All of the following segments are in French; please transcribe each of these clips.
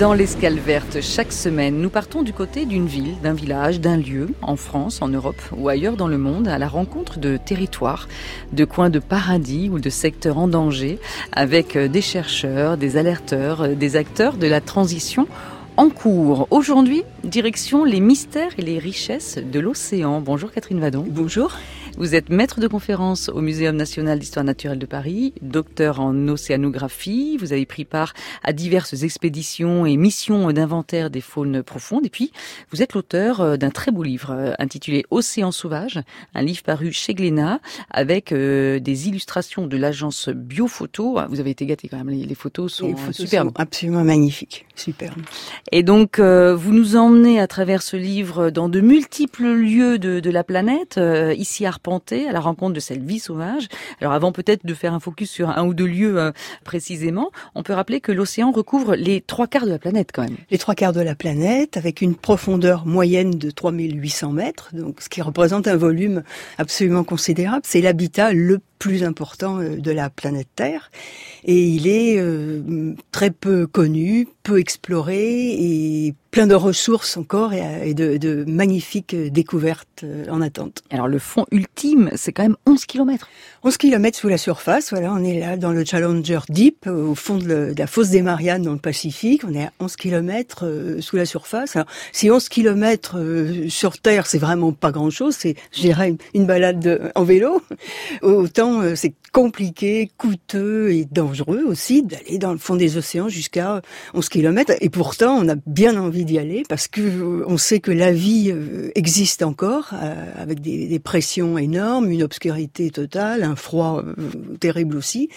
Dans l'escale verte, chaque semaine, nous partons du côté d'une ville, d'un village, d'un lieu, en France, en Europe ou ailleurs dans le monde, à la rencontre de territoires, de coins de paradis ou de secteurs en danger, avec des chercheurs, des alerteurs, des acteurs de la transition en cours. Aujourd'hui, direction les mystères et les richesses de l'océan. Bonjour Catherine Vadon. Bonjour. Vous êtes maître de conférence au Muséum national d'histoire naturelle de Paris, docteur en océanographie. Vous avez pris part à diverses expéditions et missions d'inventaire des faunes profondes. Et puis, vous êtes l'auteur euh, d'un très beau livre euh, intitulé Océan sauvage, un livre paru chez Glénat avec euh, des illustrations de l'agence Biophoto. Ah, vous avez été gâté quand même. Les, photos sont superbes. absolument magnifiques. Superbes. Et donc, vous nous emmenez à travers ce livre dans de multiples lieux de, de la planète, ici à à la rencontre de cette vie sauvage. Alors avant peut-être de faire un focus sur un ou deux lieux euh, précisément, on peut rappeler que l'océan recouvre les trois quarts de la planète quand même. Les trois quarts de la planète avec une profondeur moyenne de 3800 mètres, donc ce qui représente un volume absolument considérable. C'est l'habitat le plus important euh, de la planète Terre et il est euh, très peu connu, peu exploré et plein de ressources encore et de, de magnifiques découvertes euh, en attente. Alors le fond ultime, c'est quand même 11 km. 11 km sous la surface, voilà, on est là dans le Challenger Deep, au fond de, la fosse des Mariannes dans le Pacifique, on est à 11 km sous la surface. Alors, si 11 km sur Terre, c'est vraiment pas grand-chose, c'est, je dirais, une balade en vélo, autant euh, c'est compliqué, coûteux et dangereux aussi d'aller dans le fond des océans jusqu'à 11 km. Et pourtant, on a bien envie d'y aller parce que euh, on sait que la vie euh, existe encore avec des, des, pressions énormes, une obscurité totale, un froid terrible aussi,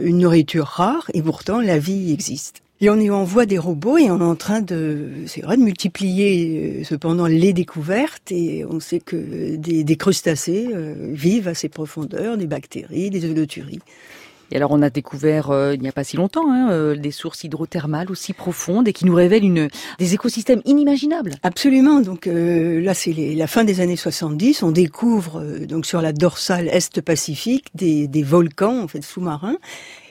une nourriture rare et pourtant la vie existe. Et on y envoie des robots et on est en train de, c'est vrai, de multiplier euh, cependant les découvertes et on sait que des, crustacés euh, vivent à ces profondeurs, des bactéries, des holoturies. Et alors on a découvert euh, il n'y a pas si longtemps hein, des sources hydrothermales aussi profondes et qui nous révèlent une, des écosystèmes inimaginables. Absolument. Donc là c'est la fin des années 70. On découvre donc sur la dorsale est Pacifique des, des volcans en fait sous-marins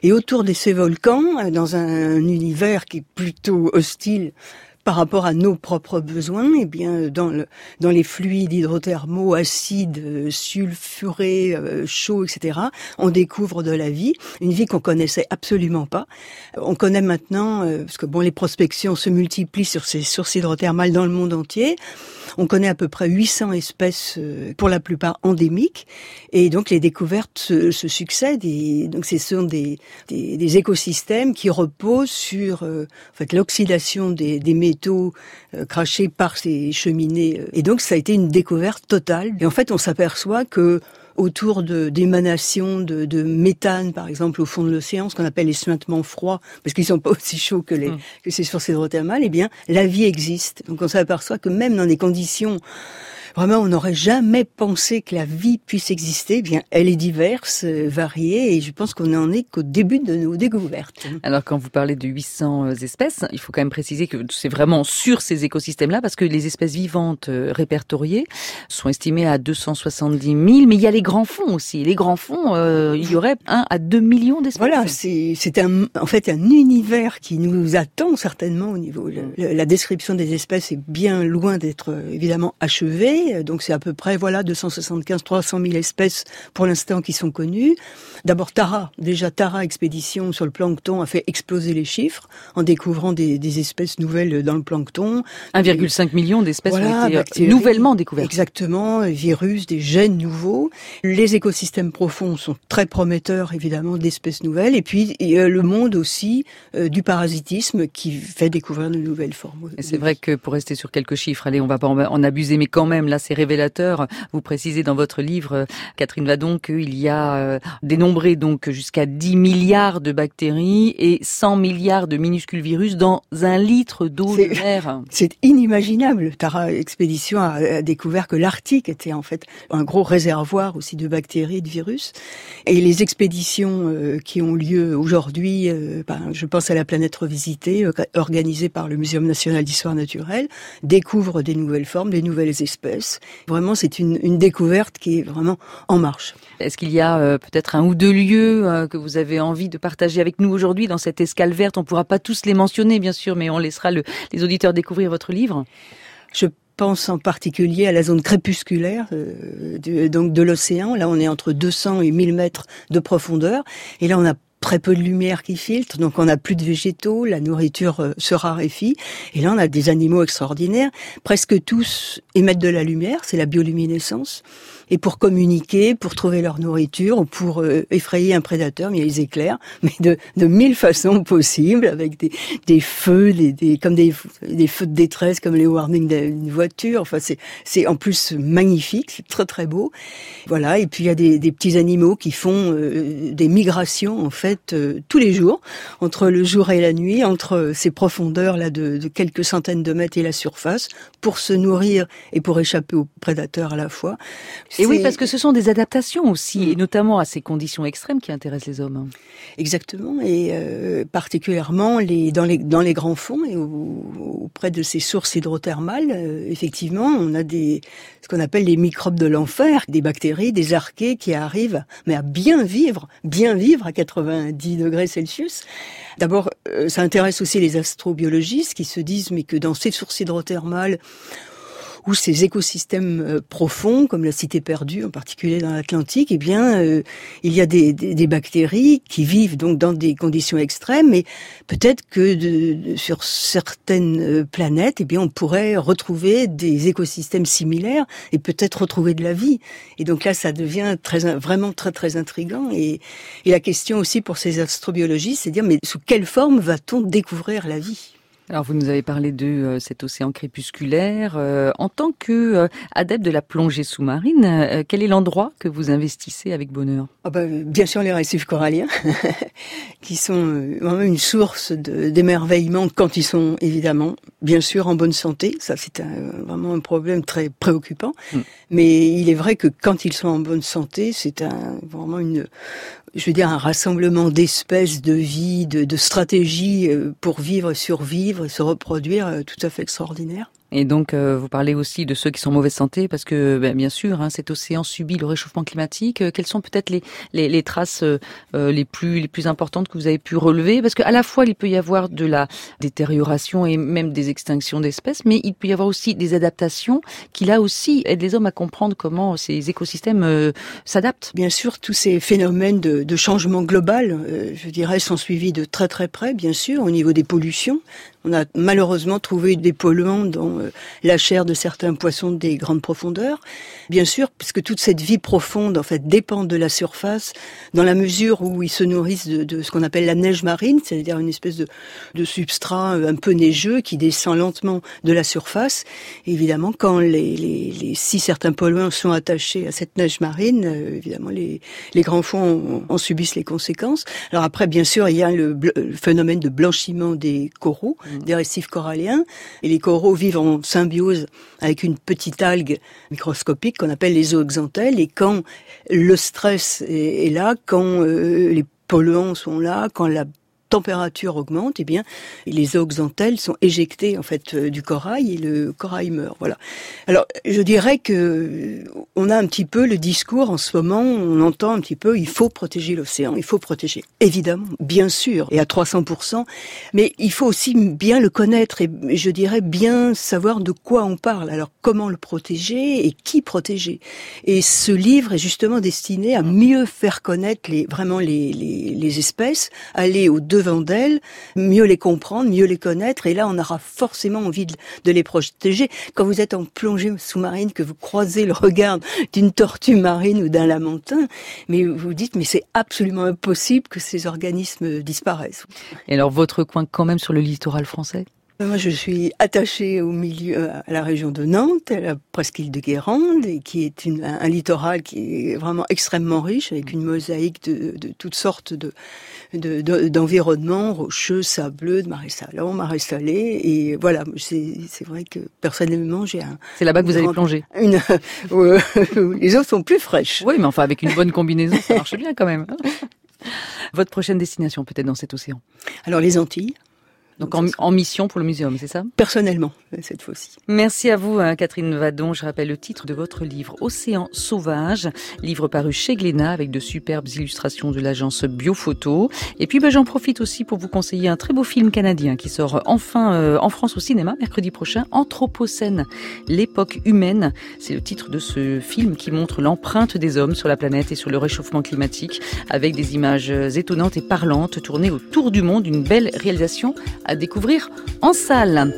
et autour de ces volcans, euh, dans un univers qui est plutôt hostile par rapport à nos propres besoins, eh bien, dans, le, dans les fluides hydrothermaux, acides, euh, sulfurés, euh, chauds, etc., on découvre de la vie, une vie qu'on connaissait absolument pas. On connaît maintenant, parce que bon, les prospections se multiplient sur ces sources hydrothermales dans le monde entier. On connaît à peu près 800 espèces, euh, pour la plupart endémiques, et donc les découvertes se, succèdent. Et donc ce sont des, des, écosystèmes qui reposent sur euh, en fait l'oxydation des, des, métaux euh, crachés par ces cheminées. Et donc ça a été une découverte totale. Et en fait, on s'aperçoit que autour d'émanations de, de, méthane, par exemple, au fond de l'océan, ce qu'on appelle les suintements froids, parce qu'ils sont pas aussi chauds que, les, mmh. que ces sources hydrothermales, eh bien, la vie existe. Donc on s'aperçoit que même dans des conditions vraiment on n'aurait jamais pensé que la vie puisse exister. Eh bien, elle est diverse, euh, variée, et je pense qu'on n'en est qu'au début de nos découvertes. Alors, quand vous parlez de 800 euh, espèces, il faut quand même préciser que c'est vraiment sur ces écosystèmes-là, parce que les espèces vivantes euh, répertoriées sont estimées à 270 000, mais il y a les grands fonds aussi. Les grands fonds, il y aurait 1 à 2 millions d'espèces. Voilà, c'est un, en fait un univers qui nous attend certainement au niveau. la description des espèces est bien loin d'être évidemment achevée donc c'est à peu près voilà 275-300 000 espèces pour l'instant qui sont connues. D'abord Tara, déjà Tara Expédition sur le plancton a fait exploser les chiffres en découvrant des, des espèces nouvelles dans le plancton. 1,5 million d'espèces ont été euh, nouvellement découvertes. Exactement, virus, des gènes nouveaux. Les écosystèmes profonds sont très prometteurs évidemment d'espèces nouvelles et puis le monde aussi euh, du parasitisme qui fait découvrir de nouvelles formes. c'est vrai que pour rester sur quelques chiffres, allez, on va pas en abuser, mais quand même là c'est révélateur. Vous précisez dans votre livre, Catherine Vadon, qu'il y a euh, dénombré donc jusqu'à 10 milliards de bactéries et 100 milliards de minuscules virus dans un litre d'eau de mer. C'est inimaginable. Tara Expédition a découvert que l'Arctique était en fait un gros réservoir aussi de bactéries et de virus. Et les expéditions euh, qui ont lieu aujourd'hui, euh, ben, je pense à la planète revisitée, organisée par le Muséum national d'histoire naturelle, découvrent des nouvelles formes, des nouvelles espèces Vraiment, c'est une, une, découverte qui est vraiment en marche. Est-ce qu'il y a euh, peut-être un ou deux lieux euh, que vous avez envie de partager avec nous aujourd'hui dans cette escale verte? On pourra pas tous les mentionner, bien sûr, mais on laissera le, les auditeurs découvrir votre livre. Je pense en particulier à la zone crépusculaire euh, de, donc de l'océan. Là, on est entre 200 et 1000 mètres de profondeur. Et là, on a très peu de lumière qui filtre, donc on n'a plus de végétaux, la nourriture euh, se raréfie, et là on a des animaux extraordinaires, presque tous émettent de la lumière, c'est la bioluminescence, et pour communiquer, pour trouver leur nourriture ou pour euh, effrayer un prédateur, mais ils éclairent, mais de, de mille façons possibles, avec des, des feux, des, des, comme des, des feux de détresse, comme les warnings d'une voiture. Enfin, c'est, c'est en plus magnifique, c'est très très beau. Voilà, et puis il y a des, des petits animaux qui font euh, des migrations en fait euh, tous les jours, entre le jour et la nuit, entre ces profondeurs là de, de quelques centaines de mètres et la surface, pour se nourrir et pour échapper aux prédateurs à la fois. Et oui, parce que ce sont des adaptations aussi, et notamment à ces conditions extrêmes qui intéressent les hommes. Exactement, et euh, particulièrement les, dans, les, dans les grands fonds et auprès de ces sources hydrothermales, euh, effectivement, on a des ce qu'on appelle les microbes de l'enfer, des bactéries, des archées qui arrivent, mais à bien vivre, bien vivre à 90 degrés Celsius. D'abord, euh, ça intéresse aussi les astrobiologistes qui se disent mais que dans ces sources hydrothermales ou ces écosystèmes euh, profonds, comme la cité perdue, en particulier dans l'Atlantique, eh bien, euh, il y a des, des, des, bactéries qui vivent donc dans des conditions extrêmes, mais peut-être que de, sur certaines euh, planètes, eh bien, on pourrait retrouver des écosystèmes similaires et peut-être retrouver de la vie. Et donc là, ça devient très, vraiment très, très intrigant. Et, et la question aussi pour ces astrobiologistes, c'est de dire, mais sous quelle forme va-t-on découvrir la vie? Alors vous nous avez parlé de euh, cet océan crépusculaire. Euh, en tant que euh, adepte de la plongée sous-marine, quel est l'endroit que vous investissez avec bonheur? Ah bah, Bien sûr les récifs coralliens, qui sont vraiment une source d'émerveillement quand ils sont évidemment, bien sûr, en bonne santé. Ça c'est vraiment un problème très préoccupant. Mm. Mais il est vrai que quand ils sont en bonne santé, c'est vraiment une, je veux dire, un rassemblement d'espèces, de vie, de, de stratégies pour vivre, survivre se reproduire euh, tout à fait extraordinaire. Et donc, euh, vous parlez aussi de ceux qui sont en mauvaise santé, parce que, ben, bien sûr, hein, cet océan subit le réchauffement climatique. Euh, quelles sont peut-être les, les, les, traces euh, les plus les plus importantes que vous avez pu relever? Parce qu'à la fois, il peut y avoir de la détérioration et même des extinctions d'espèces, mais il peut y avoir aussi des adaptations qui, là aussi, aident les hommes à comprendre comment ces écosystèmes s'adaptent. Bien sûr, tous ces phénomènes de, de changement global, je dirais, sont suivis de très très près, bien sûr, au niveau des pollutions. On a malheureusement trouvé des polluants dans euh, la chair de certains poissons des grandes profondeurs. Bien sûr, puisque toute cette vie profonde, en fait, dépend de la surface, dans la mesure où ils se nourrissent de, ce qu'on appelle la neige marine, c'est-à-dire une espèce de, substrat euh, un peu neigeux qui descend lentement de la surface. évidemment, quand les, les, si certains polluants sont attachés à cette neige marine, euh, évidemment, les, grands fonds en, subissent les conséquences. Alors après, bien sûr, il y a le, phénomène de blanchiment des coraux. Des récifs coralliens. Et les coraux vivent en symbiose avec une petite algue microscopique qu'on appelle les zooxanthelles. Et quand le stress est, là, quand euh, les polluants sont là, quand la température augmente, eh bien, les zooxanthelles sont éjectées en fait euh, du corail et le corail meurt. Voilà. Alors, je dirais que on a un petit peu le discours en ce moment, on entend un petit peu, il faut protéger l'océan, il faut protéger. Évidemment, bien sûr, et à 300 mais il faut aussi bien le connaître et je dirais bien savoir de quoi on parle. Alors, comment le protéger et qui protéger? Et ce livre est justement destiné à mieux faire connaître les vraiment les, les, les espèces, aller au devant d'elles, mieux les comprendre, mieux les connaître. Et là, on aura forcément envie de, les protéger. Quand vous êtes en plongée sous-marine, que vous croisez le regard d'une tortue marine ou d'un lamentin, mais vous dites, mais c'est absolument impossible que ces organismes disparaissent. Et alors, votre coin quand même sur le littoral français? Moi, je suis attachée au milieu, à la région de Nantes, à la presqu'île de Guérande, et qui est une, un, littoral qui est vraiment extrêmement riche, avec une mosaïque de, de toutes sortes de, d'environnements rocheux, sableux, de marais salants, marais salés, et voilà, c'est vrai que personnellement, j'ai un... C'est là-bas que vous allez plonger une, Les eaux sont plus fraîches. Oui, mais enfin, avec une bonne combinaison, ça marche bien quand même. Votre prochaine destination peut-être dans cet océan? Alors les Antilles Donc, en, mission pour le muséum, c'est ça? Personnellement, cette fois-ci. Merci à vous, hein, Catherine Vadon. Je rappelle le titre de votre livre, Océan sauvage, livre paru chez Glénat avec de superbes illustrations de l'agence Biophoto. Et puis, ben, j'en profite aussi pour vous conseiller un très beau film canadien qui sort enfin euh, en France au cinéma mercredi prochain, Anthropocène, l'époque humaine. C'est le titre de ce film qui montre l'empreinte des hommes sur la planète et sur le réchauffement climatique avec des images étonnantes et parlantes tournées autour du monde. Une belle réalisation à découvrir en salle.